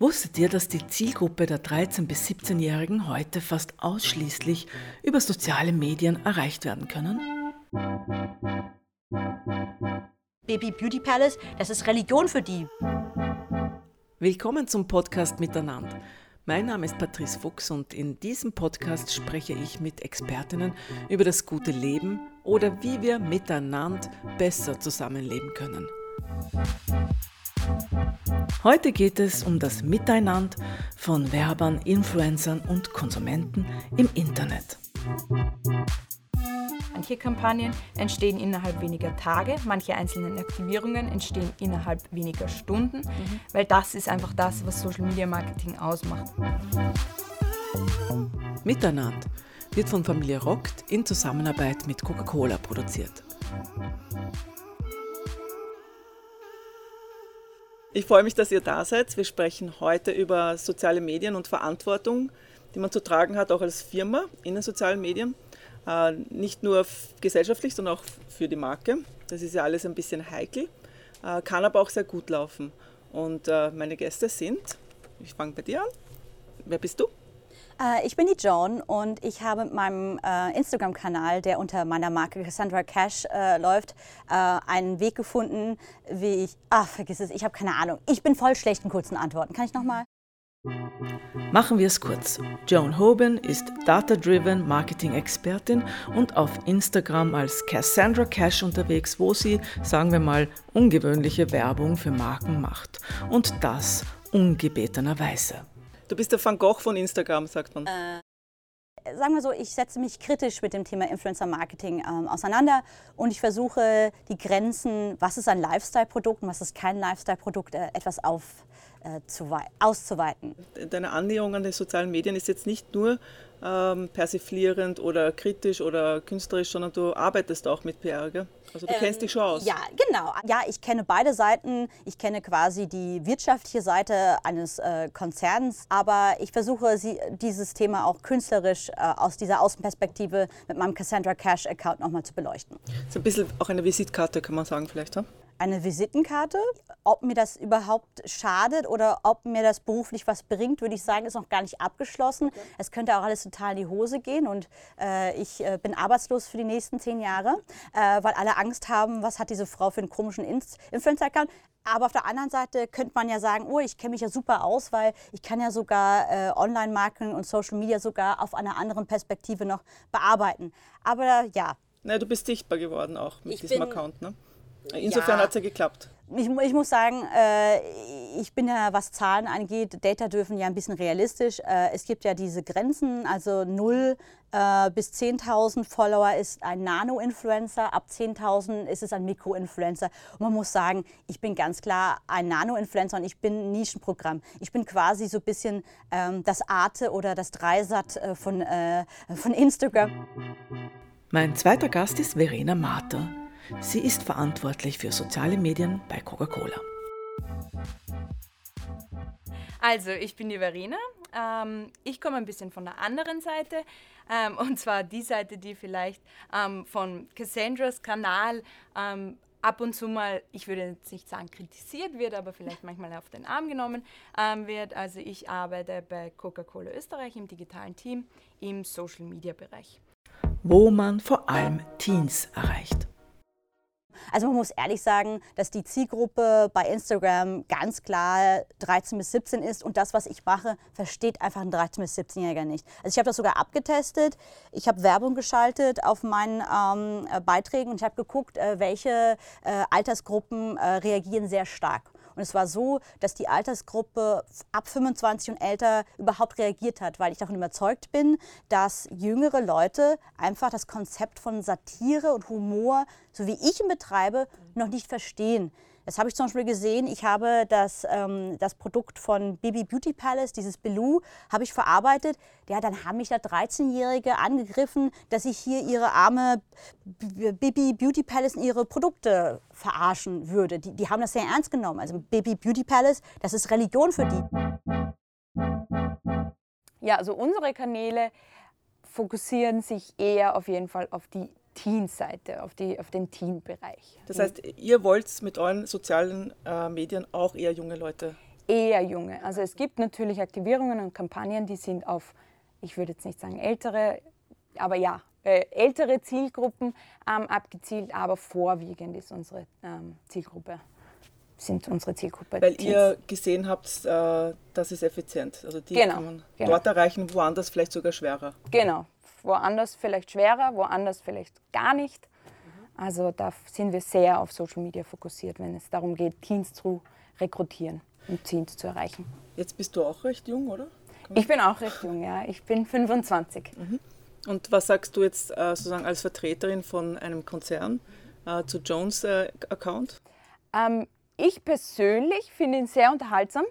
Wusstet ihr, dass die Zielgruppe der 13- bis 17-Jährigen heute fast ausschließlich über soziale Medien erreicht werden können? Baby Beauty Palace, das ist Religion für die. Willkommen zum Podcast Miteinander. Mein Name ist Patrice Fuchs und in diesem Podcast spreche ich mit Expertinnen über das gute Leben oder wie wir miteinander besser zusammenleben können. Heute geht es um das Miteinander von Werbern, Influencern und Konsumenten im Internet. Manche Kampagnen entstehen innerhalb weniger Tage, manche einzelnen Aktivierungen entstehen innerhalb weniger Stunden, mhm. weil das ist einfach das, was Social Media Marketing ausmacht. Miteinander wird von Familie Rockt in Zusammenarbeit mit Coca-Cola produziert. Ich freue mich, dass ihr da seid. Wir sprechen heute über soziale Medien und Verantwortung, die man zu tragen hat, auch als Firma in den sozialen Medien. Äh, nicht nur gesellschaftlich, sondern auch für die Marke. Das ist ja alles ein bisschen heikel, äh, kann aber auch sehr gut laufen. Und äh, meine Gäste sind, ich fange bei dir an. Wer bist du? Äh, ich bin die Joan und ich habe mit meinem äh, Instagram-Kanal, der unter meiner Marke Cassandra Cash äh, läuft, einen Weg gefunden, wie ich. Ach, vergiss es, ich habe keine Ahnung. Ich bin voll schlecht in kurzen Antworten. Kann ich nochmal? Machen wir es kurz. Joan Hoban ist Data-Driven Marketing-Expertin und auf Instagram als Cassandra Cash unterwegs, wo sie, sagen wir mal, ungewöhnliche Werbung für Marken macht. Und das ungebetenerweise. Du bist der Van Gogh von Instagram, sagt man. Äh, sagen wir so, ich setze mich kritisch mit dem Thema Influencer Marketing ähm, auseinander und ich versuche die Grenzen, was ist ein Lifestyle-Produkt und was ist kein Lifestyle-Produkt, äh, etwas auf, äh, auszuweiten. Deine Annäherung an die sozialen Medien ist jetzt nicht nur ähm, persiflierend oder kritisch oder künstlerisch, sondern du arbeitest auch mit PR, gell? Also du ähm, kennst dich schon aus. Ja, genau. Ja, ich kenne beide Seiten. Ich kenne quasi die wirtschaftliche Seite eines äh, Konzerns, aber ich versuche sie, dieses Thema auch künstlerisch äh, aus dieser Außenperspektive mit meinem Cassandra Cash Account nochmal zu beleuchten. So ein bisschen auch eine Visitkarte, kann man sagen vielleicht, ja? Eine Visitenkarte. Ob mir das überhaupt schadet oder ob mir das beruflich was bringt, würde ich sagen, ist noch gar nicht abgeschlossen. Okay. Es könnte auch alles total in die Hose gehen und äh, ich äh, bin arbeitslos für die nächsten zehn Jahre, äh, weil alle Angst haben, was hat diese Frau für einen komischen Influencer-Account. Aber auf der anderen Seite könnte man ja sagen, oh, ich kenne mich ja super aus, weil ich kann ja sogar äh, Online-Marketing und Social Media sogar auf einer anderen Perspektive noch bearbeiten. Aber ja. Na, du bist sichtbar geworden auch mit ich diesem Account, ne? Insofern ja. hat es ja geklappt. Ich, ich, muss sagen, äh, ich bin ja, was Zahlen angeht, Data dürfen ja ein bisschen realistisch. Äh, es gibt ja diese Grenzen, also 0 äh, bis 10.000 Follower ist ein Nano-Influencer, ab 10.000 ist es ein Mikro-Influencer. Und man muss sagen, ich bin ganz klar ein Nano-Influencer und ich bin ein Nischenprogramm. Ich bin quasi so ein bisschen ähm, das Arte oder das Dreisat äh, von, äh, von Instagram. Mein zweiter Gast ist Verena Marter. Sie ist verantwortlich für soziale Medien bei Coca-Cola. Also, ich bin die Verena. Ähm, ich komme ein bisschen von der anderen Seite. Ähm, und zwar die Seite, die vielleicht ähm, von Cassandras Kanal ähm, ab und zu mal, ich würde jetzt nicht sagen kritisiert wird, aber vielleicht manchmal auf den Arm genommen ähm, wird. Also ich arbeite bei Coca-Cola Österreich im digitalen Team im Social-Media-Bereich. Wo man vor allem Teens erreicht. Also man muss ehrlich sagen, dass die Zielgruppe bei Instagram ganz klar 13 bis 17 ist und das, was ich mache, versteht einfach ein 13 bis 17-Jähriger nicht. Also ich habe das sogar abgetestet, ich habe Werbung geschaltet auf meinen ähm, Beiträgen und ich habe geguckt, äh, welche äh, Altersgruppen äh, reagieren sehr stark. Und es war so, dass die Altersgruppe ab 25 und älter überhaupt reagiert hat, weil ich davon überzeugt bin, dass jüngere Leute einfach das Konzept von Satire und Humor, so wie ich ihn betreibe, noch nicht verstehen. Das habe ich zum Beispiel gesehen. Ich habe das, ähm, das Produkt von Baby Beauty Palace, dieses Belou, habe ich verarbeitet. Ja, dann haben mich da 13-Jährige angegriffen, dass ich hier ihre arme Baby Beauty Palace und ihre Produkte verarschen würde. Die, die haben das sehr ernst genommen. Also Baby Beauty Palace, das ist Religion für die. Ja, also unsere Kanäle fokussieren sich eher auf jeden Fall auf die Teen-Seite, auf, auf den Teen-Bereich. Das heißt, ihr wollt mit euren sozialen äh, Medien auch eher junge Leute Eher junge. Also es gibt natürlich Aktivierungen und Kampagnen, die sind auf, ich würde jetzt nicht sagen ältere, aber ja, äh, ältere Zielgruppen ähm, abgezielt, aber vorwiegend ist unsere ähm, Zielgruppe sind unsere Zielgruppe. Weil Teens. ihr gesehen habt, äh, das ist effizient. Also die genau, kann man genau. dort erreichen, woanders vielleicht sogar schwerer. Genau, woanders vielleicht schwerer, woanders vielleicht gar nicht. Also da sind wir sehr auf Social Media fokussiert, wenn es darum geht, Teens zu rekrutieren und Teens zu erreichen. Jetzt bist du auch recht jung, oder? Ich bin auch recht jung, ja. Ich bin 25. Mhm. Und was sagst du jetzt äh, sozusagen als Vertreterin von einem Konzern äh, zu Jones äh, Account? Ähm, ich persönlich finde ihn sehr unterhaltsam.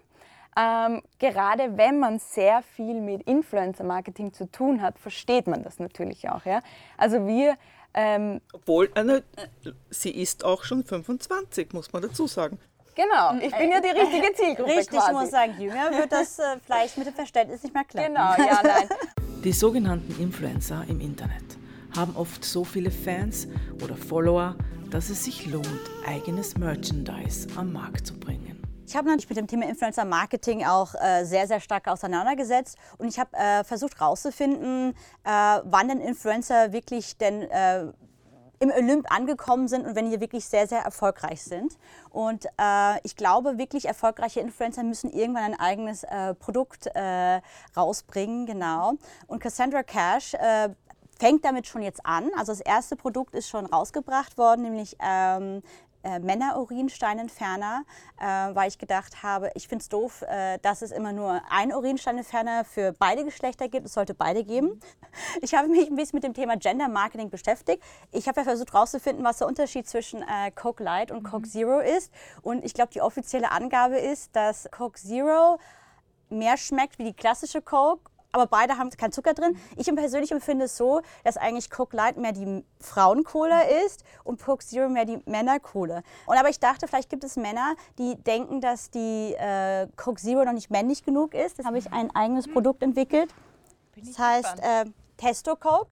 Ähm, gerade wenn man sehr viel mit Influencer-Marketing zu tun hat, versteht man das natürlich auch. Ja? Also wir ähm, Obwohl, eine, sie ist auch schon 25, muss man dazu sagen. Genau, ich bin ja die richtige Zielgruppe. Richtig, quasi. ich muss sagen, jünger wird das äh, vielleicht mit dem Verständnis nicht mehr klar. Genau, ja, nein. Die sogenannten Influencer im Internet haben oft so viele Fans oder Follower, dass es sich lohnt, eigenes Merchandise am Markt zu bringen. Ich habe mich mit dem Thema Influencer Marketing auch äh, sehr, sehr stark auseinandergesetzt und ich habe äh, versucht herauszufinden, äh, wann denn Influencer wirklich denn äh, im Olymp angekommen sind und wenn die wirklich sehr, sehr erfolgreich sind. Und äh, ich glaube, wirklich erfolgreiche Influencer müssen irgendwann ein eigenes äh, Produkt äh, rausbringen, genau. Und Cassandra Cash äh, fängt damit schon jetzt an. Also das erste Produkt ist schon rausgebracht worden, nämlich ähm, äh, Männer-Urinsteinentferner, äh, weil ich gedacht habe, ich finde es doof, äh, dass es immer nur einen Urinsteinentferner für beide Geschlechter gibt. Es sollte beide geben. Ich habe mich ein bisschen mit dem Thema Gender Marketing beschäftigt. Ich habe ja versucht herauszufinden, was der Unterschied zwischen äh, Coke Light und Coke Zero ist. Und ich glaube, die offizielle Angabe ist, dass Coke Zero mehr schmeckt wie die klassische Coke aber beide haben keinen Zucker drin. Ich persönlich empfinde es so, dass eigentlich Coke Light mehr die Frauencola ist und Coke Zero mehr die Männercola. Und aber ich dachte, vielleicht gibt es Männer, die denken, dass die äh, Coke Zero noch nicht männlich genug ist. Da habe ich ein eigenes mhm. Produkt entwickelt. Das heißt äh, Testo Coke.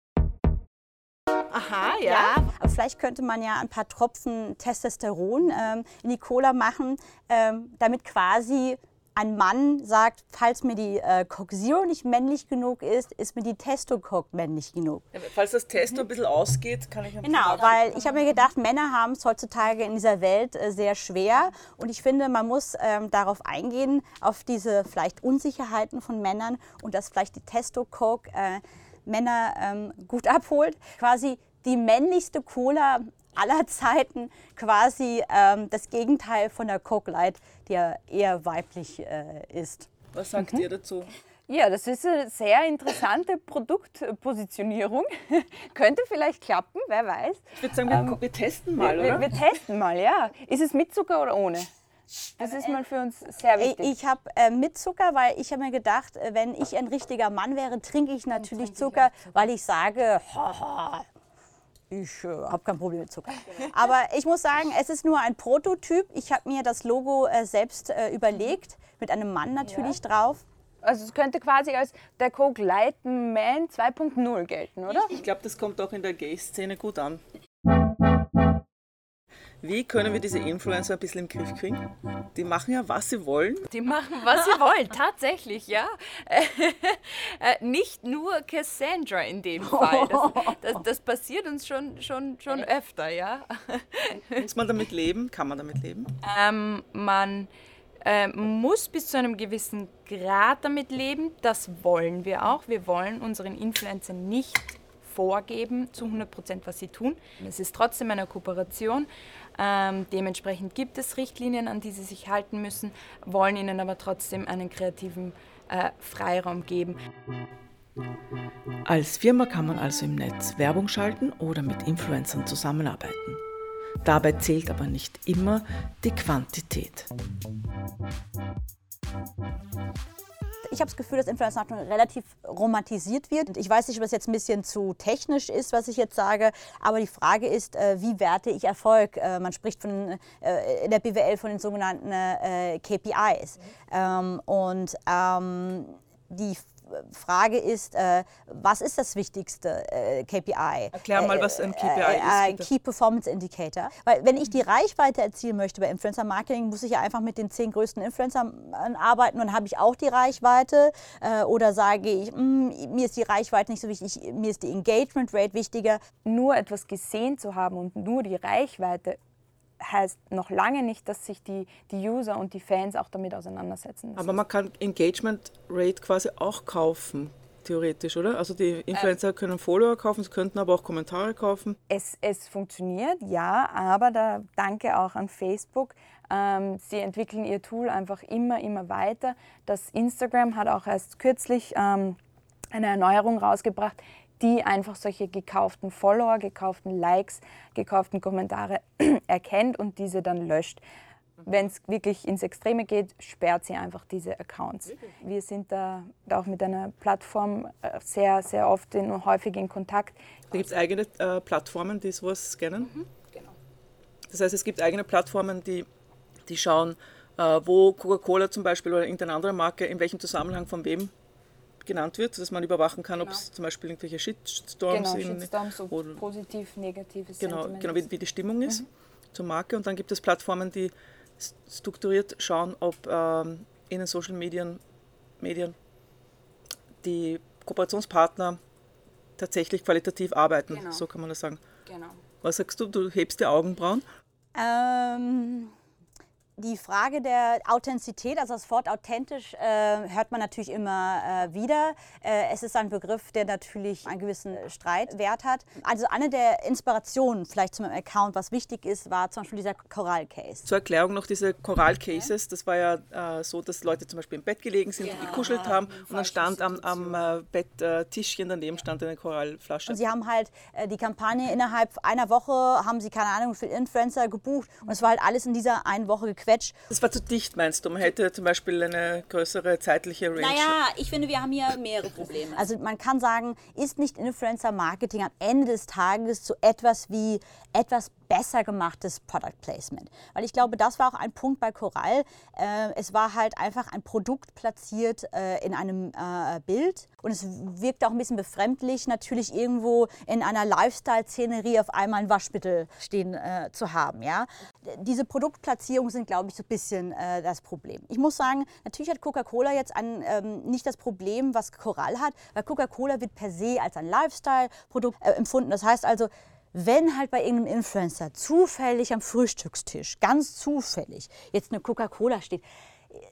Aha, ja. ja. Aber vielleicht könnte man ja ein paar Tropfen Testosteron ähm, in die Cola machen, ähm, damit quasi ein Mann sagt, falls mir die äh, Coke Zero nicht männlich genug ist, ist mir die Testo Coke männlich genug. Ja, falls das Testo ein bisschen ausgeht, kann ich Genau, weil ich habe mir gedacht, Männer haben es heutzutage in dieser Welt äh, sehr schwer und ich finde, man muss ähm, darauf eingehen, auf diese vielleicht Unsicherheiten von Männern und dass vielleicht die Testo Coke äh, Männer ähm, gut abholt. Quasi die männlichste Cola aller Zeiten quasi ähm, das Gegenteil von der Coke Light, die ja eher weiblich äh, ist. Was sagt mhm. ihr dazu? Ja, das ist eine sehr interessante Produktpositionierung. Könnte vielleicht klappen, wer weiß. Ich würde sagen, wir, ähm, wir testen mal, wir, oder? Wir, testen mal, ja. Ist es mit Zucker oder ohne? Das ist mal für uns sehr wichtig. Ich habe äh, mit Zucker, weil ich habe mir gedacht, äh, wenn ich ein richtiger Mann wäre, trinke ich natürlich Zucker, Zucker, weil ich sage, ich äh, habe kein Problem mit Zucker. Aber ich muss sagen, es ist nur ein Prototyp. Ich habe mir das Logo äh, selbst äh, überlegt, mit einem Mann natürlich ja. drauf. Also es könnte quasi als der Coke Light Man 2.0 gelten, oder? Ich, ich glaube, das kommt auch in der Gay-Szene gut an. Wie können wir diese Influencer ein bisschen im Griff kriegen? Die machen ja, was sie wollen. Die machen, was sie wollen, tatsächlich, ja. Äh, nicht nur Cassandra in dem Fall. Das, das, das, passiert uns schon, schon, schon öfter, ja. Muss man damit leben? Kann man damit leben? Ähm, man äh, muss bis zu einem gewissen Grad damit leben. Das wollen wir auch. Wir wollen unseren Influencern nicht vorgeben zu 100 Prozent, was sie tun. Es ist trotzdem eine Kooperation. Ähm, dementsprechend gibt es Richtlinien, an die sie sich halten müssen, wollen ihnen aber trotzdem einen kreativen äh, Freiraum geben. Als Firma kann man also im Netz Werbung schalten oder mit Influencern zusammenarbeiten. Dabei zählt aber nicht immer die Quantität ich habe das Gefühl, dass Influencer Marketing relativ romantisiert wird. Ich weiß nicht, ob es jetzt ein bisschen zu technisch ist, was ich jetzt sage, aber die Frage ist, äh, wie werte ich Erfolg? Äh, man spricht von, äh, in der BWL von den sogenannten KPIs. Mhm. und ähm, die Frage ist, äh, was ist das wichtigste äh, KPI? Erklär mal, was ein KPI äh, ist. Bitte. Key Performance Indicator. Weil wenn ich die Reichweite erzielen möchte bei Influencer Marketing, muss ich ja einfach mit den zehn größten Influencern arbeiten und habe ich auch die Reichweite. Äh, oder sage ich, mh, hm, mir ist die Reichweite nicht so wichtig, mir ist die Engagement Rate wichtiger. Nur etwas gesehen zu haben und nur die Reichweite heißt noch lange nicht, dass sich die, die User und die Fans auch damit auseinandersetzen. Aber man kann Engagement Rate quasi auch kaufen, theoretisch, oder? Also die Influencer äh, können Follower kaufen, sie könnten aber auch Kommentare kaufen. Es, es funktioniert, ja, aber da danke auch an Facebook. Ähm, sie entwickeln ihr Tool einfach immer, immer weiter. Das Instagram hat auch erst kürzlich ähm, eine Erneuerung rausgebracht, die einfach solche gekauften Follower, gekauften Likes, gekauften Kommentare erkennt und diese dann löscht. Wenn es wirklich ins Extreme geht, sperrt sie einfach diese Accounts. Wir sind da auch mit einer Plattform äh, sehr, sehr oft und häufig in Kontakt. Da gibt es eigene äh, Plattformen, die sowas scannen? Mhm, genau. Das heißt, es gibt eigene Plattformen, die, die schauen, äh, wo Coca-Cola zum Beispiel oder irgendeine andere Marke in welchem Zusammenhang von wem genannt wird, dass man überwachen kann, genau. ob es zum Beispiel irgendwelche Shitstorms genau, Shitstorms, so oder positiv, negatives genau, genau wie, wie, die Stimmung ist mhm. zur Marke. Und dann gibt es Plattformen, die strukturiert schauen, ob ähm, in den Social Medien, Medien die Kooperationspartner tatsächlich qualitativ arbeiten. Genau. So kann man das sagen. Genau. Was sagst du? Du hebst die Augenbrauen? Ähm, die Frage der Authentizität, also das Wort authentisch, äh, hört man natürlich immer äh, wieder. Äh, es ist ein Begriff, der natürlich einen gewissen Streitwert hat. Also eine der Inspirationen vielleicht zu meinem Account, was wichtig ist, war zum Beispiel dieser Choral-Case. Zur Erklärung noch diese Choral-Cases. Das war ja äh, so, dass Leute zum Beispiel im Bett gelegen sind ja, gekuschelt haben und dann stand am, am äh, Betttischchen daneben stand eine Choralflasche. Und sie haben halt äh, die Kampagne innerhalb einer Woche, haben sie keine Ahnung, wie viele Influencer gebucht und es war halt alles in dieser einen Woche gequetscht Quetsch. Das war zu dicht, meinst du? Man hätte zum Beispiel eine größere zeitliche Range. Naja, ich finde, wir haben hier mehrere Probleme. Also man kann sagen, ist nicht Influencer-Marketing am Ende des Tages so etwas wie etwas besser gemachtes Product Placement. Weil ich glaube, das war auch ein Punkt bei Coral. Äh, es war halt einfach ein Produkt platziert äh, in einem äh, Bild und es wirkt auch ein bisschen befremdlich, natürlich irgendwo in einer Lifestyle-Szenerie auf einmal ein Waschmittel stehen zu haben. Ja? Diese Produktplatzierungen sind, glaube ich, so ein bisschen äh, das Problem. Ich muss sagen, natürlich hat Coca-Cola jetzt ein, ähm, nicht das Problem, was Coral hat, weil Coca-Cola wird per se als ein Lifestyle-Produkt äh, empfunden. Das heißt also, wenn halt bei irgendeinem Influencer zufällig am Frühstückstisch, ganz zufällig, jetzt eine Coca-Cola steht,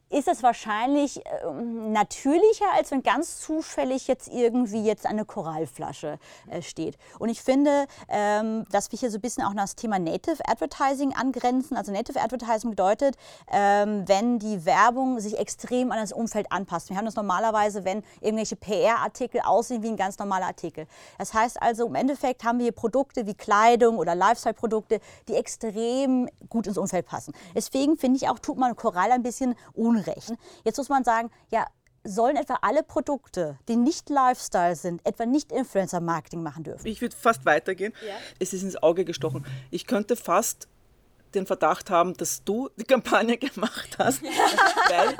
ist es wahrscheinlich äh, natürlicher, als wenn ganz zufällig jetzt irgendwie jetzt eine Korallflasche äh, steht. Und ich finde, ähm, dass wir hier so ein bisschen auch noch das Thema Native Advertising angrenzen. Also Native Advertising bedeutet, ähm, wenn die Werbung sich extrem an das Umfeld anpasst. Wir haben das normalerweise, wenn irgendwelche PR-Artikel aussehen wie ein ganz normaler Artikel. Das heißt also, im Endeffekt haben wir hier Produkte wie Kleidung oder Lifestyle-Produkte, die extrem gut ins Umfeld passen. Deswegen finde ich auch, tut man Korall ein bisschen Unrecht. Jetzt muss man sagen, ja, sollen etwa alle Produkte, die nicht Lifestyle sind, etwa nicht Influencer-Marketing machen dürfen? Ich würde fast weitergehen. Ja. Es ist ins Auge gestochen. Ich könnte fast den Verdacht haben, dass du die Kampagne gemacht hast, weil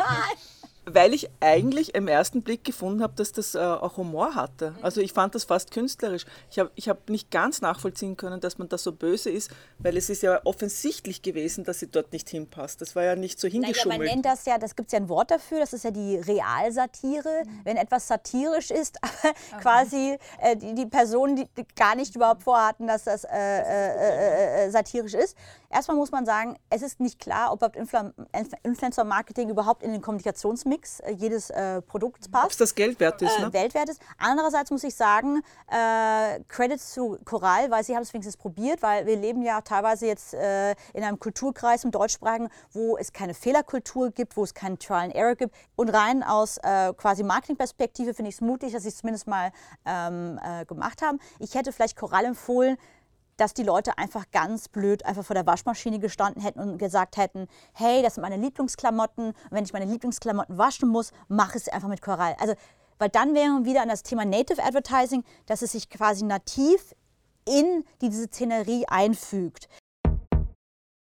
weil ich eigentlich im ersten Blick gefunden habe, dass das äh, auch Humor hatte. Also ich fand das fast künstlerisch. Ich habe ich hab nicht ganz nachvollziehen können, dass man da so böse ist, weil es ist ja offensichtlich gewesen, dass sie dort nicht hinpasst. Das war ja nicht so hingeschummelt. Naja, man nennt das ja, das gibt es ja ein Wort dafür, das ist ja die Realsatire. Mhm. Wenn etwas satirisch ist, aber okay. quasi äh, die, die Personen, die, die, gar nicht überhaupt vorhatten, dass das äh, äh, äh, äh satirisch ist. Erstmal muss man sagen, es ist nicht klar, ob Influencer-Marketing überhaupt in den Kommunikationsmix Mix äh, jedes äh, Produkts passt. Ob es das Geld wert ist, ne? Äh, Welt wert ist. Andererseits muss ich sagen, äh, Credits zu Choral, weil sie haben es wenigstens probiert, weil wir leben ja teilweise jetzt äh, in einem Kulturkreis im Deutschsprachigen, wo es keine Fehlerkultur gibt, wo es keinen Trial and Error gibt. Und rein aus äh, quasi Marketingperspektive finde ich es mutig, dass sie es zumindest mal ähm, gemacht haben. Ich hätte vielleicht Choral empfohlen, dass die Leute einfach ganz blöd einfach vor der Waschmaschine gestanden hätten und gesagt hätten, hey, das sind meine Lieblingsklamotten. Und wenn ich meine Lieblingsklamotten waschen muss, mache ich es einfach mit Korall. Also, weil dann wären wir wieder an das Thema Native Advertising, dass es sich quasi nativ in diese Szenerie einfügt.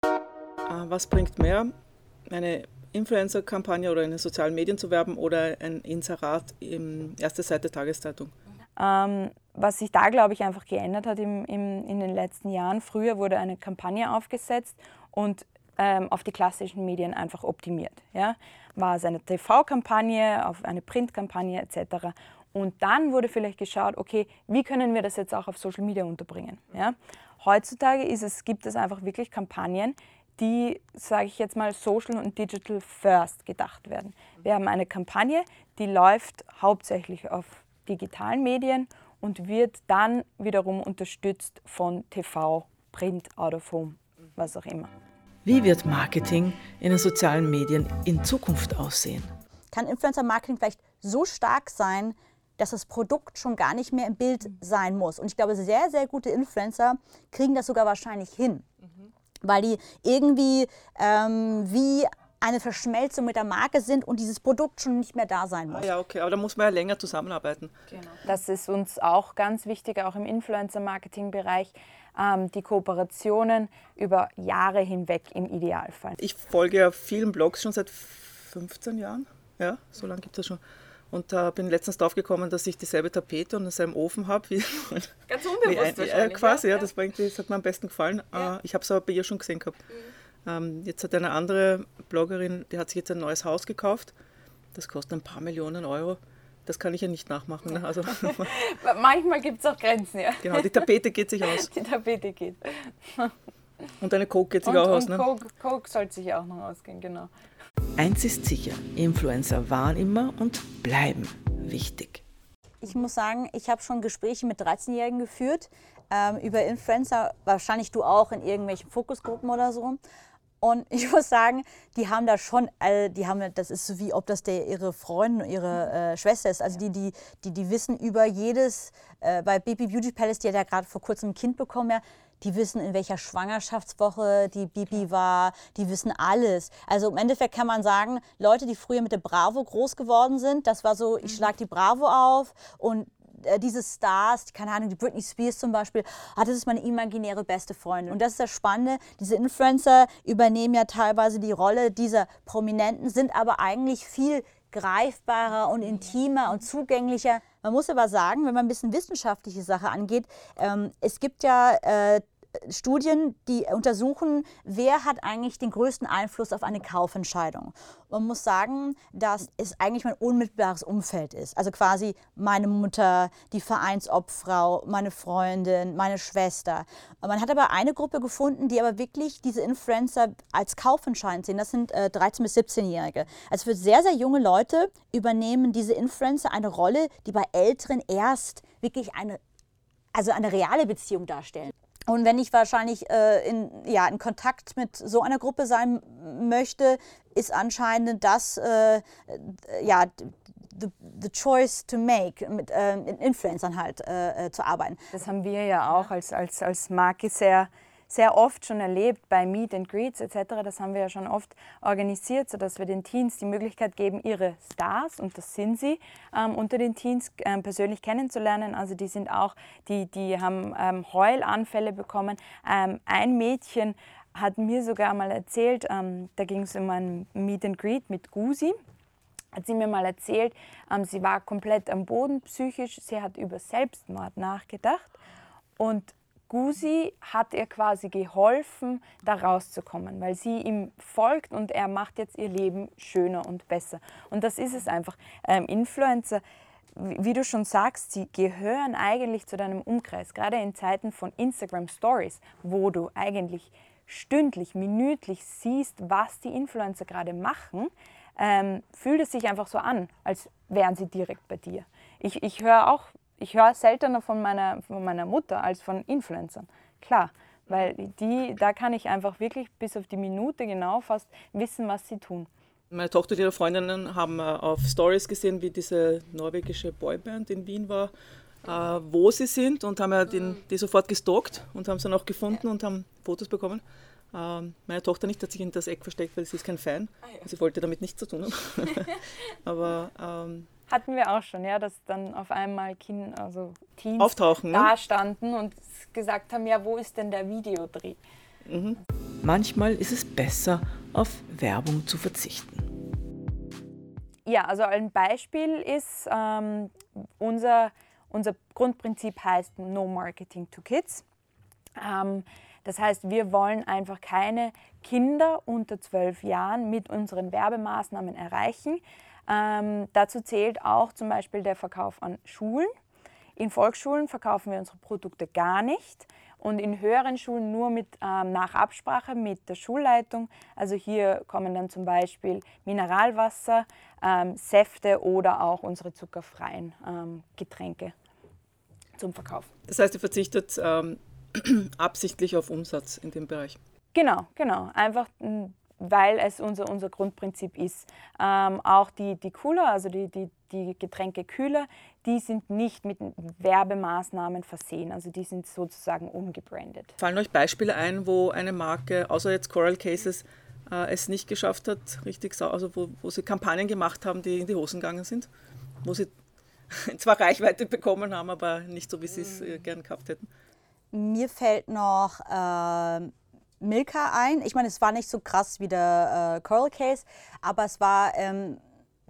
Ah, was bringt mehr? Eine Influencer-Kampagne oder in den sozialen Medien zu werben oder ein Inserat im erste Seite Tageszeitung? Ähm, was sich da, glaube ich, einfach geändert hat im, im, in den letzten Jahren. Früher wurde eine Kampagne aufgesetzt und ähm, auf die klassischen Medien einfach optimiert. Ja? War es eine TV-Kampagne, auf eine Printkampagne etc. Und dann wurde vielleicht geschaut, okay, wie können wir das jetzt auch auf Social Media unterbringen? Ja? Heutzutage ist es, gibt es einfach wirklich Kampagnen, die, sage ich jetzt mal, social und digital first gedacht werden. Wir haben eine Kampagne, die läuft hauptsächlich auf digitalen Medien und wird dann wiederum unterstützt von TV, Print, Out of Home, was auch immer. Wie wird Marketing in den sozialen Medien in Zukunft aussehen? Kann Influencer-Marketing vielleicht so stark sein, dass das Produkt schon gar nicht mehr im Bild sein muss? Und ich glaube, sehr, sehr gute Influencer kriegen das sogar wahrscheinlich hin, mhm. weil die irgendwie ähm, wie eine Verschmelzung mit der Marke sind und dieses Produkt schon nicht mehr da sein muss. Ah ja, okay, aber da muss man ja länger zusammenarbeiten. Genau. Das ist uns auch ganz wichtig, auch im Influencer-Marketing-Bereich, ähm, die Kooperationen über Jahre hinweg im Idealfall. Ich folge ja vielen Blogs schon seit 15 Jahren. Ja, so lange gibt es schon. Und da bin letztens drauf gekommen, dass ich dieselbe Tapete und denselben Ofen habe. Ganz unbewusst nee, äh, Quasi, ja, das, war irgendwie, das hat mir am besten gefallen. Ja. Äh, ich habe es aber bei ihr schon gesehen gehabt. Mhm. Ähm, jetzt hat eine andere Bloggerin, die hat sich jetzt ein neues Haus gekauft. Das kostet ein paar Millionen Euro. Das kann ich ja nicht nachmachen. Ne? Also, Manchmal gibt es auch Grenzen, ja. Genau, die Tapete geht sich aus. Die Tapete geht. Und eine Coke geht sich und, auch aus. Und ne? Coke, Coke sollte sich auch noch ausgehen, genau. Eins ist sicher, Influencer waren immer und bleiben wichtig. Ich muss sagen, ich habe schon Gespräche mit 13-Jährigen geführt ähm, über Influencer, wahrscheinlich du auch in irgendwelchen Fokusgruppen oder so. Und ich muss sagen, die haben da schon, äh, die haben, das ist so wie ob das der, ihre Freundin, ihre äh, Schwester ist. Also die, die, die, die wissen über jedes, äh, bei Baby Beauty Palace, die hat ja gerade vor kurzem ein Kind bekommen, ja, die wissen, in welcher Schwangerschaftswoche die Bibi war, die wissen alles. Also im Endeffekt kann man sagen, Leute, die früher mit der Bravo groß geworden sind, das war so, ich mhm. schlag die Bravo auf und äh, diese Stars, keine Ahnung, die Britney Spears zum Beispiel, ah, das ist meine imaginäre beste Freundin. Und das ist das Spannende, diese Influencer übernehmen ja teilweise die Rolle dieser Prominenten, sind aber eigentlich viel greifbarer und intimer und zugänglicher. Man muss aber sagen, wenn man ein bisschen wissenschaftliche Sache angeht, ähm, es gibt ja äh, Studien, die untersuchen, wer hat eigentlich den größten Einfluss auf eine Kaufentscheidung. Man muss sagen, dass es eigentlich mein unmittelbares Umfeld ist. Also quasi meine Mutter, die Vereinsobfrau, meine Freundin, meine Schwester. Man hat aber eine Gruppe gefunden, die aber wirklich diese Influencer als kaufentscheidend sehen. Das sind äh, 13- bis 17-Jährige. Also für sehr, sehr junge Leute übernehmen diese Influencer eine Rolle, die bei Älteren erst wirklich eine also eine reale Beziehung darstellen. Und wenn ich wahrscheinlich äh, in, ja, in Kontakt mit so einer Gruppe sein möchte, ist anscheinend das äh, ja, the, the choice to make, mit äh, Influencern halt äh, äh, zu arbeiten. Das haben wir ja auch als, als, als Marke sehr sehr oft schon erlebt bei Meet and Greets etc. Das haben wir ja schon oft organisiert, sodass wir den Teens die Möglichkeit geben, ihre Stars, und das sind sie, ähm, unter den Teens ähm, persönlich kennenzulernen. Also die sind auch, die, die haben ähm, Heulanfälle bekommen. Ähm, ein Mädchen hat mir sogar mal erzählt, ähm, da ging es um ein Meet and Greet mit Gusi hat sie mir mal erzählt, ähm, sie war komplett am Boden psychisch, sie hat über Selbstmord nachgedacht und Gusi hat ihr quasi geholfen, da rauszukommen, weil sie ihm folgt und er macht jetzt ihr Leben schöner und besser. Und das ist es einfach. Ähm, Influencer, wie du schon sagst, sie gehören eigentlich zu deinem Umkreis, gerade in Zeiten von Instagram Stories, wo du eigentlich stündlich, minütlich siehst, was die Influencer gerade machen, ähm, fühlt es sich einfach so an, als wären sie direkt bei dir. Ich, ich höre auch ich höre seltener von meiner, von meiner Mutter als von Influencern. Klar, weil die, da kann ich einfach wirklich bis auf die Minute genau fast wissen, was sie tun. Meine Tochter und ihre Freundinnen haben äh, auf Stories gesehen, wie diese norwegische Boyband in Wien war, äh, wo sie sind und haben ja den, die sofort gestalkt und haben sie dann auch gefunden und haben Fotos bekommen. Ähm, meine Tochter nicht hat sich in das Eck versteckt, weil sie ist kein Fan. Ah, sie wollte damit nichts zu tun haben. Aber ähm, hatten wir auch schon, ja, dass dann auf einmal kind, also Teens Auftauchen, ne? da standen und gesagt haben, ja, wo ist denn der Videodreh? Mhm. Manchmal ist es besser, auf Werbung zu verzichten. ja, also ein Beispiel ist, ähm, unser, unser Grundprinzip heißt No Marketing to Kids. Ähm, das heißt, wir wollen einfach keine Kinder unter zwölf Jahren mit unseren Werbemaßnahmen erreichen. Ähm, dazu zählt auch zum Beispiel der Verkauf an Schulen. In Volksschulen verkaufen wir unsere Produkte gar nicht und in höheren Schulen nur mit, ähm, nach Absprache mit der Schulleitung. Also hier kommen dann zum Beispiel Mineralwasser, ähm, Säfte oder auch unsere zuckerfreien ähm, Getränke zum Verkauf. Das heißt, ihr verzichtet ähm, absichtlich auf Umsatz in dem Bereich? Genau, genau. Einfach weil es unser, unser Grundprinzip ist. Ähm, auch die, die Cooler, also die, die, die Getränkekühler, die sind nicht mit Werbemaßnahmen versehen. Also die sind sozusagen umgebrandet. Fallen euch Beispiele ein, wo eine Marke, außer jetzt Coral Cases, äh, es nicht geschafft hat, richtig, also wo, wo sie Kampagnen gemacht haben, die in die Hosen gegangen sind? Wo sie zwar Reichweite bekommen haben, aber nicht so, wie sie es äh, gern gehabt hätten? Mir fällt noch äh, Milka ein. Ich meine, es war nicht so krass wie der äh, Coral Case, aber es war ähm,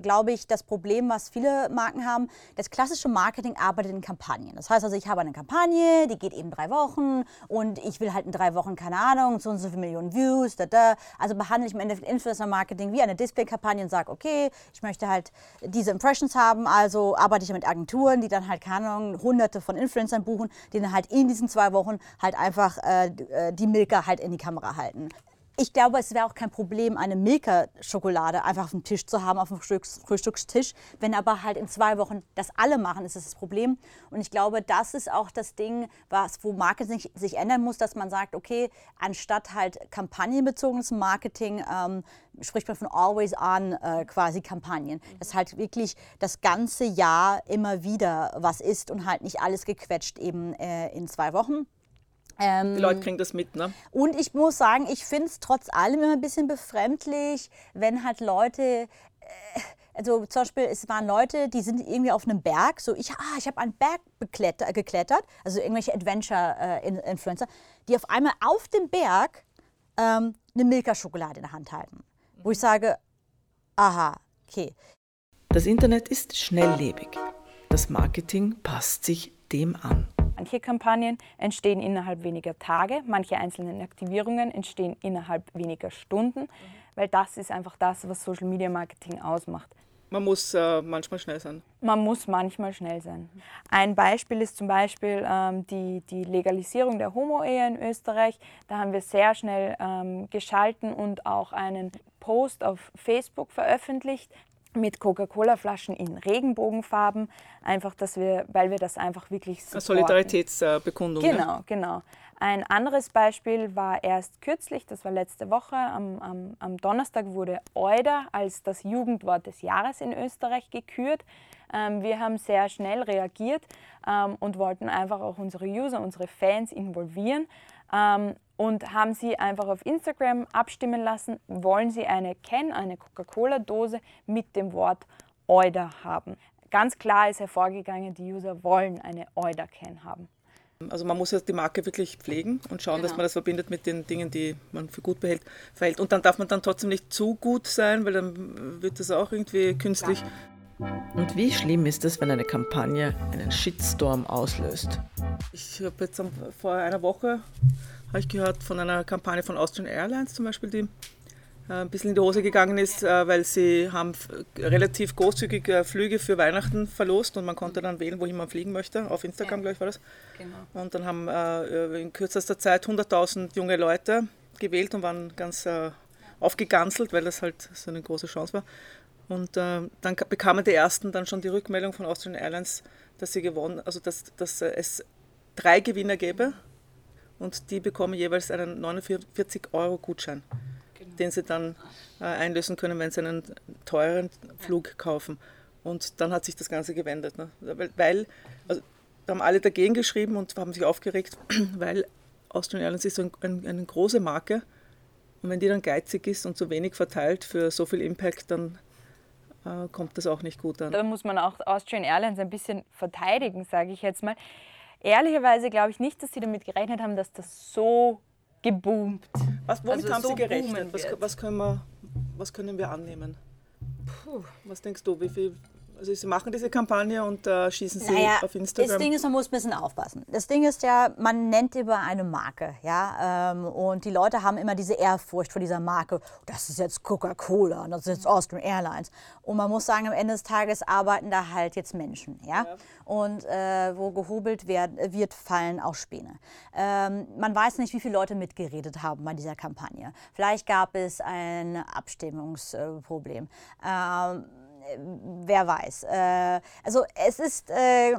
glaube ich, das Problem, was viele Marken haben. Das klassische Marketing arbeitet in Kampagnen. Das heißt also, ich habe eine Kampagne, die geht eben drei Wochen und ich will halt in drei Wochen, keine Ahnung, so und so viele Millionen Views, da, da. Also behandle ich im Endeffekt Influencer-Marketing wie eine Display-Kampagne und sage, okay, ich möchte halt diese Impressions haben, also arbeite ich mit Agenturen, die dann halt, keine Ahnung, hunderte von Influencern buchen, die dann halt in diesen zwei Wochen halt einfach äh, äh die Milka halt in die Kamera halten ich glaube, es wäre auch kein Problem, eine Milka-Schokolade einfach auf dem Tisch zu haben, auf dem Frühstückstisch. Wenn aber halt in zwei Wochen das alle machen, ist das das Problem. Und ich glaube, das ist auch das Ding, was, wo Marketing sich, ändern muss, dass man sagt, okay, anstatt halt kampagnenbezogenes Marketing, ähm, spricht man von Always On äh, quasi Kampagnen. Dass halt wirklich das ganze Jahr immer wieder was ist und halt nicht alles gequetscht eben äh, in zwei Wochen. Ähm, die Leute kriegen das mit, ne? Und ich muss sagen, ich finde es trotz allem immer ein bisschen befremdlich, wenn halt Leute. Äh, also zum Beispiel, es waren Leute, die sind irgendwie auf einem Berg, so ich, ah, ich habe einen Berg geklettert, also irgendwelche Adventure-Influencer, die auf einmal auf dem Berg ähm, eine Milka-Schokolade in der Hand halten. Wo ich sage, aha, okay. Das Internet ist schnelllebig. Das Marketing passt sich dem an. Manche Kampagnen entstehen innerhalb weniger Tage, manche einzelnen Aktivierungen entstehen innerhalb weniger Stunden, weil das ist einfach das, was Social Media Marketing ausmacht. Man muss äh, manchmal schnell sein. Man muss manchmal schnell sein. Ein Beispiel ist zum Beispiel ähm, die, die Legalisierung der Homo-Ehe in Österreich. Da haben wir sehr schnell ähm, geschalten und auch einen Post auf Facebook veröffentlicht, mit Coca-Cola-Flaschen in Regenbogenfarben, einfach, dass wir, weil wir das einfach wirklich supporten. Solidaritätsbekundung. Genau, ne? genau. Ein anderes Beispiel war erst kürzlich, das war letzte Woche, am, am, am Donnerstag wurde Euder als das Jugendwort des Jahres in Österreich gekürt. Ähm, wir haben sehr schnell reagiert ähm, und wollten einfach auch unsere User, unsere Fans involvieren. Ähm, und haben sie einfach auf Instagram abstimmen lassen, wollen sie eine Can, eine Coca-Cola-Dose mit dem Wort Euder haben. Ganz klar ist hervorgegangen, die User wollen eine Euder-Can haben. Also man muss ja die Marke wirklich pflegen und schauen, genau. dass man das verbindet mit den Dingen, die man für gut behält, verhält. Und dann darf man dann trotzdem nicht zu gut sein, weil dann wird das auch irgendwie künstlich. Und wie schlimm ist es, wenn eine Kampagne einen Shitstorm auslöst? Ich habe jetzt vor einer Woche habe ich gehört von einer Kampagne von Austrian Airlines zum Beispiel, die äh, ein bisschen in die Hose gegangen ist, äh, weil sie haben relativ großzügige Flüge für Weihnachten verlost und man konnte dann wählen, wohin man fliegen möchte. Auf Instagram, ja. glaube ich, war das. Genau. Und dann haben äh, in kürzester Zeit 100.000 junge Leute gewählt und waren ganz aufgeganzelt, weil das halt so eine große Chance war. Und dann bekamen die ersten dann schon die Rückmeldung von Austrian Airlines, dass sie gewonnen, also dass, dass es drei Gewinner gäbe und die bekommen jeweils einen 49 Euro Gutschein, genau. den sie dann äh, einlösen können, wenn sie einen teuren Flug kaufen. Und dann hat sich das Ganze gewendet. Ne? Weil, also, da haben alle dagegen geschrieben und haben sich aufgeregt, weil Austrian Airlines ist ein, ein, eine große Marke und wenn die dann geizig ist und so wenig verteilt für so viel Impact, dann äh, kommt das auch nicht gut an. Da muss man auch Austrian Airlines ein bisschen verteidigen, sage ich jetzt mal ehrlicherweise glaube ich nicht, dass sie damit gerechnet haben, dass das so geboomt. Was, womit also haben so Sie gerechnet? Was, was, können wir, was können wir annehmen? Puh. Was denkst du, wie viel also Sie machen diese Kampagne und äh, schießen sie naja, auf Instagram. Das Ding ist, man muss ein bisschen aufpassen. Das Ding ist ja, man nennt über eine Marke, ja, ähm, und die Leute haben immer diese Ehrfurcht vor dieser Marke. Das ist jetzt Coca-Cola, das ist jetzt Austrian Airlines. Und man muss sagen, am Ende des Tages arbeiten da halt jetzt Menschen, ja. ja. Und äh, wo gehobelt wird, wird, fallen auch Späne. Ähm, man weiß nicht, wie viele Leute mitgeredet haben bei dieser Kampagne. Vielleicht gab es ein Abstimmungsproblem. Ähm, wer weiß. Äh, also es ist äh,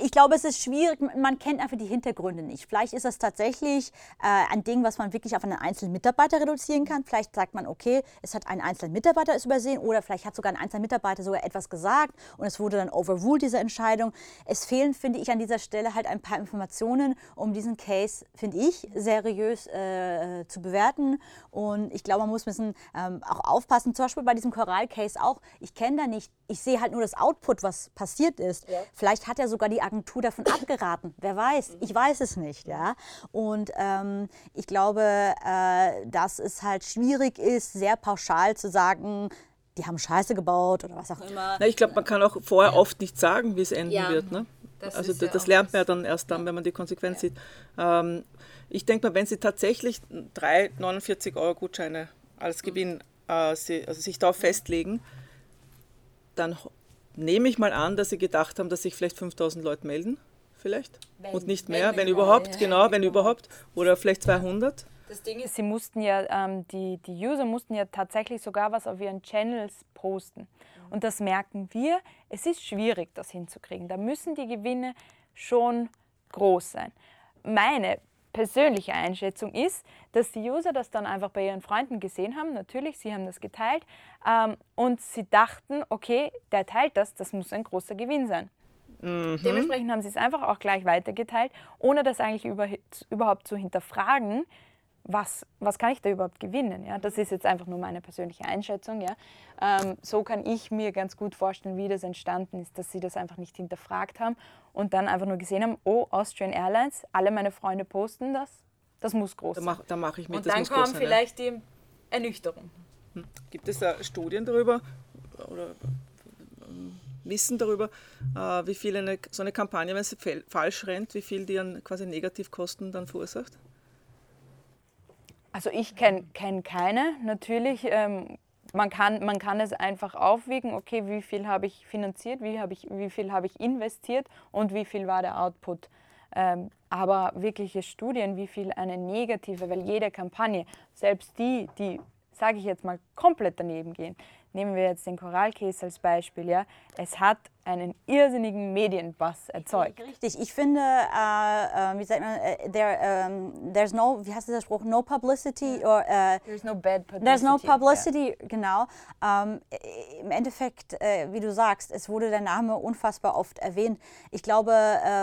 ich glaube, es ist schwierig, man kennt einfach die Hintergründe nicht. Vielleicht ist das tatsächlich äh, ein Ding, was man wirklich auf einen einzelnen Mitarbeiter reduzieren kann. Vielleicht sagt man, okay, es hat ein einzelner Mitarbeiter es übersehen oder vielleicht hat sogar ein einzelner Mitarbeiter sogar etwas gesagt und es wurde dann overruled, diese Entscheidung. Es fehlen, finde ich, an dieser Stelle halt ein paar Informationen, um diesen Case, finde ich, seriös äh, zu bewerten. Und ich glaube, man muss ein bisschen ähm, auch aufpassen. Zum Beispiel bei diesem Choral-Case auch. Ich kenne da nicht, ich sehe halt nur das Output, was passiert ist. Ja. Vielleicht hat er sogar die Agentur davon abgeraten. Wer weiß? Ich weiß es nicht. Ja? Und ähm, ich glaube, äh, dass es halt schwierig ist, sehr pauschal zu sagen, die haben Scheiße gebaut oder was auch immer. Na, ich glaube, man kann auch vorher ja. oft nicht sagen, wie es enden ja. wird. Ne? Das also das, das lernt man ja dann erst dann, wenn man die Konsequenz sieht. Ähm, ich denke mal, wenn Sie tatsächlich drei 49 Euro Gutscheine als Gewinn äh, sie, also sich darauf festlegen, dann nehme ich mal an, dass sie gedacht haben, dass sich vielleicht 5000 Leute melden, vielleicht. Wenn, und nicht mehr, wenn, wenn überhaupt, ja, genau, wenn überhaupt. Oder vielleicht 200. Das Ding ist, sie mussten ja, ähm, die, die User mussten ja tatsächlich sogar was auf ihren Channels posten. Und das merken wir, es ist schwierig, das hinzukriegen. Da müssen die Gewinne schon groß sein. Meine persönliche Einschätzung ist, dass die User das dann einfach bei ihren Freunden gesehen haben. Natürlich, sie haben das geteilt ähm, und sie dachten, okay, der teilt das, das muss ein großer Gewinn sein. Mhm. Dementsprechend haben sie es einfach auch gleich weitergeteilt, ohne das eigentlich über, überhaupt zu hinterfragen, was, was kann ich da überhaupt gewinnen? Ja? Das ist jetzt einfach nur meine persönliche Einschätzung. Ja? Ähm, so kann ich mir ganz gut vorstellen, wie das entstanden ist, dass sie das einfach nicht hinterfragt haben und dann einfach nur gesehen haben, oh, Austrian Airlines, alle meine Freunde posten das, das muss groß da mach, Da mache ich mit, und dann kam vielleicht die Ernüchterung. Hm. Gibt es da Studien darüber oder ähm, Wissen darüber, äh, wie viel eine, so eine Kampagne, wenn sie falsch rennt, wie viel die an quasi Negativkosten dann verursacht? Also ich kenne kenn keine. Natürlich, ähm, man, kann, man kann es einfach aufwiegen, okay, wie viel habe ich finanziert, wie, hab ich, wie viel habe ich investiert und wie viel war der Output. Ähm, aber wirkliche Studien, wie viel eine negative, weil jede Kampagne, selbst die, die, sage ich jetzt mal, komplett daneben gehen, nehmen wir jetzt den Koralkäse als Beispiel, ja, es hat einen irrsinnigen Medienbass erzeugt. Richtig, ich finde, äh, äh, wie sagt man, äh, there, um, there's no, wie heißt dieser Spruch, no publicity or uh, there's no bad publicity. There's no publicity, yeah. genau. Ähm, Im Endeffekt, wie du sagst, es wurde der Name unfassbar oft erwähnt. Ich glaube,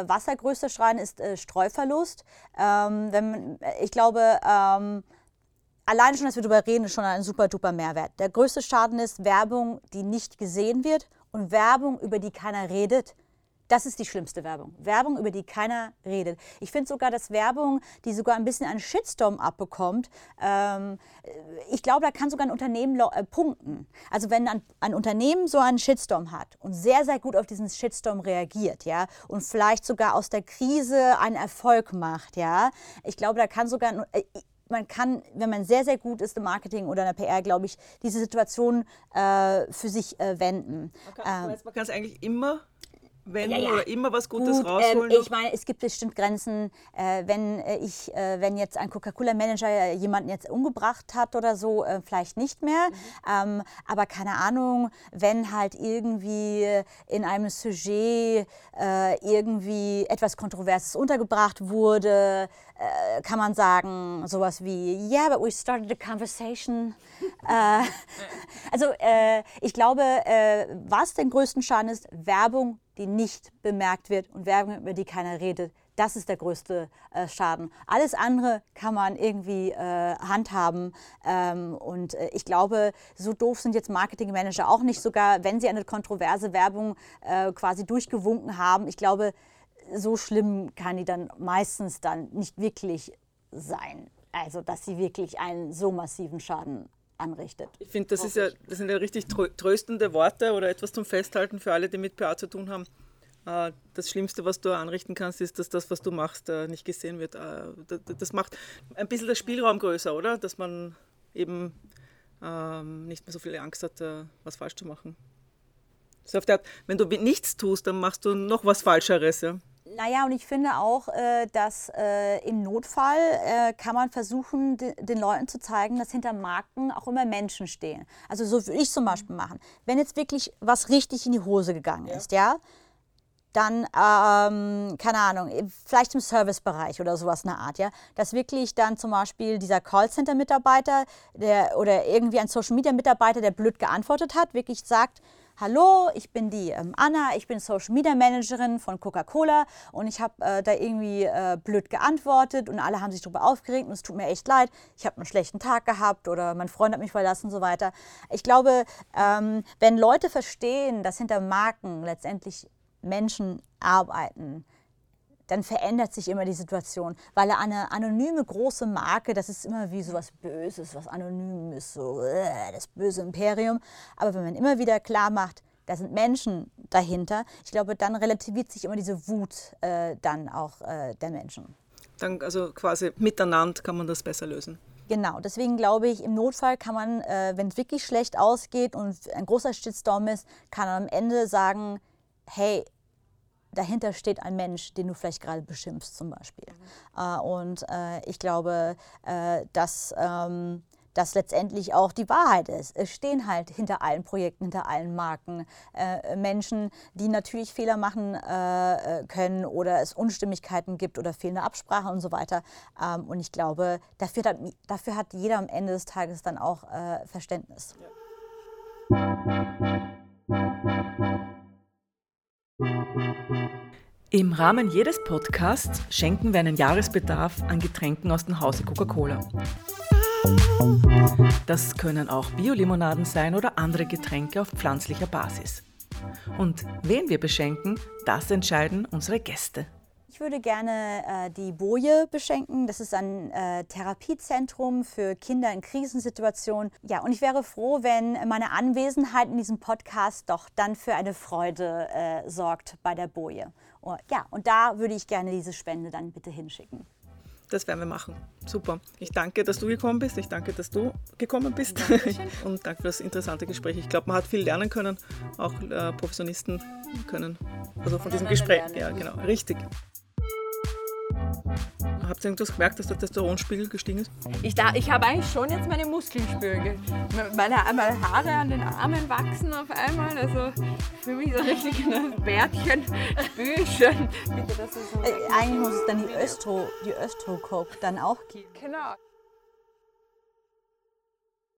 was der größte Schrein ist, Streuverlust. Ähm, wenn, ich glaube, ähm, allein schon, dass wir darüber reden, ist schon ein super duper Mehrwert. Der größte Schaden ist Werbung, die nicht gesehen wird und Werbung, über die keiner redet. Das ist die schlimmste Werbung. Werbung, über die keiner redet. Ich finde sogar, dass Werbung, die sogar ein bisschen einen Shitstorm abbekommt, ähm, ich glaube, da kann sogar ein Unternehmen äh, punkten. Also wenn ein, ein, Unternehmen so einen Shitstorm hat und sehr, sehr gut auf diesen Shitstorm reagiert, ja, und vielleicht sogar aus der Krise einen Erfolg macht, ja, ich glaube, da kann sogar, ein, äh, man kann, wenn man sehr, sehr gut ist im Marketing oder in der PR, glaube ich, diese Situation äh, für sich äh, wenden. Man kann, man kann es eigentlich immer wenden ja, ja. oder immer was Gutes Gut, rausholen? Ähm, ich meine, es gibt bestimmt Grenzen, äh, wenn äh, ich, äh, wenn jetzt ein Coca-Cola-Manager jemanden jetzt umgebracht hat oder so, äh, vielleicht nicht mehr. Mhm. Ähm, aber keine Ahnung, wenn halt irgendwie in einem Sujet äh, irgendwie etwas Kontroverses untergebracht wurde, äh, kann man sagen sowas wie, yeah, but we started a conversation. also ich glaube, was den größten Schaden ist, Werbung die nicht bemerkt wird und Werbung, über die keiner redet. Das ist der größte äh, Schaden. Alles andere kann man irgendwie äh, handhaben. Ähm, und äh, ich glaube, so doof sind jetzt Marketingmanager auch nicht, sogar wenn sie eine kontroverse Werbung äh, quasi durchgewunken haben. Ich glaube, so schlimm kann die dann meistens dann nicht wirklich sein. Also, dass sie wirklich einen so massiven Schaden anrichtet. Ich finde, das, ist ja, das sind ja richtig tröstende Worte oder etwas zum Festhalten für alle, die mit PA zu tun haben. Äh, das Schlimmste, was du anrichten kannst, ist, dass das, was du machst, äh, nicht gesehen wird. Äh, das macht ein bisschen der Spielraum größer, oder? Dass man eben ähm, nicht mehr so viel Angst hat, was falsch zu machen. So auf der Art, wenn du nichts tust, dann machst du noch was Falscheres. Ja? Naja, und ich finde auch, dass im Notfall kann man versuchen, den Leuten zu zeigen, dass hinter Marken auch immer Menschen stehen. Also so würde ich zum Beispiel machen. Wenn jetzt wirklich was richtig in die Hose gegangen ist, ja, dann, ähm, keine Ahnung, vielleicht im Servicebereich oder sowas in der Art, ja, dass wirklich dann zum Beispiel dieser Callcenter-Mitarbeiter oder irgendwie ein Social-Media-Mitarbeiter, der blöd geantwortet hat, wirklich sagt, Hallo, ich bin die ähm, Anna, ich bin Social Media Managerin von Coca-Cola und ich habe äh, da irgendwie äh, blöd geantwortet und alle haben sich darüber aufgeregt und es tut mir echt leid. Ich habe einen schlechten Tag gehabt oder mein Freund hat mich verlassen und so weiter. Ich glaube, ähm, wenn Leute verstehen, dass hinter Marken letztendlich Menschen arbeiten, dann verändert sich immer die Situation. Weil eine anonyme große Marke, das ist immer wie so was Böses, was anonym ist, so äh, das böse Imperium. Aber wenn man immer wieder klar macht, da sind Menschen dahinter, ich glaube, dann relativiert sich immer diese Wut äh, dann auch äh, der Menschen. Dann also quasi miteinander kann man das besser lösen. Genau, deswegen glaube ich, im Notfall kann man, äh, wenn es wirklich schlecht ausgeht und ein großer Shitstorm ist, kann man am Ende sagen, hey, dahinter steht ein Mensch, den du vielleicht gerade beschimpfst zum Beispiel. Mhm. Äh, und äh, ich glaube, äh, dass ähm, das letztendlich auch die Wahrheit ist. Es stehen halt hinter allen Projekten, hinter allen Marken äh, Menschen, die natürlich Fehler machen äh, äh, können oder es Unstimmigkeiten gibt oder fehlende Absprache und so weiter. Ähm, und ich glaube, dafür hat, dafür hat jeder am Ende des Tages dann auch Verständnis. Ja. Im Rahmen jedes Podcasts schenken wir einen Jahresbedarf an Getränken aus dem Hause Coca-Cola. Das können auch Biolimonaden sein oder andere Getränke auf pflanzlicher Basis. Und wen wir beschenken, das entscheiden unsere Gäste. Ich würde gerne äh, die Boje beschenken. Das ist ein äh, Therapiezentrum für Kinder in Krisensituationen. Ja, und ich wäre froh, wenn meine Anwesenheit in diesem Podcast doch dann für eine Freude äh, sorgt bei der Boje. Oh, ja, und da würde ich gerne diese Spende dann bitte hinschicken. Das werden wir machen. Super. Ich danke, dass du gekommen bist. Ich danke, dass du gekommen bist. Und danke für das interessante Gespräch. Ich glaube, man hat viel lernen können. Auch äh, Professionisten können. Also von diesem Gespräch. Ja, genau. Richtig. Habt ihr irgendwas gemerkt, dass der Testosteronspiegel gestiegen ist? Ich, ich habe eigentlich schon jetzt meine Muskeln spüren. Meine, meine Haare an den Armen wachsen auf einmal. Also für mich so richtig ein Bärtchen spüre ich schon. Bitte, dass so äh, eigentlich muss es dann die Östro, die Östrocoke dann auch geben. Genau.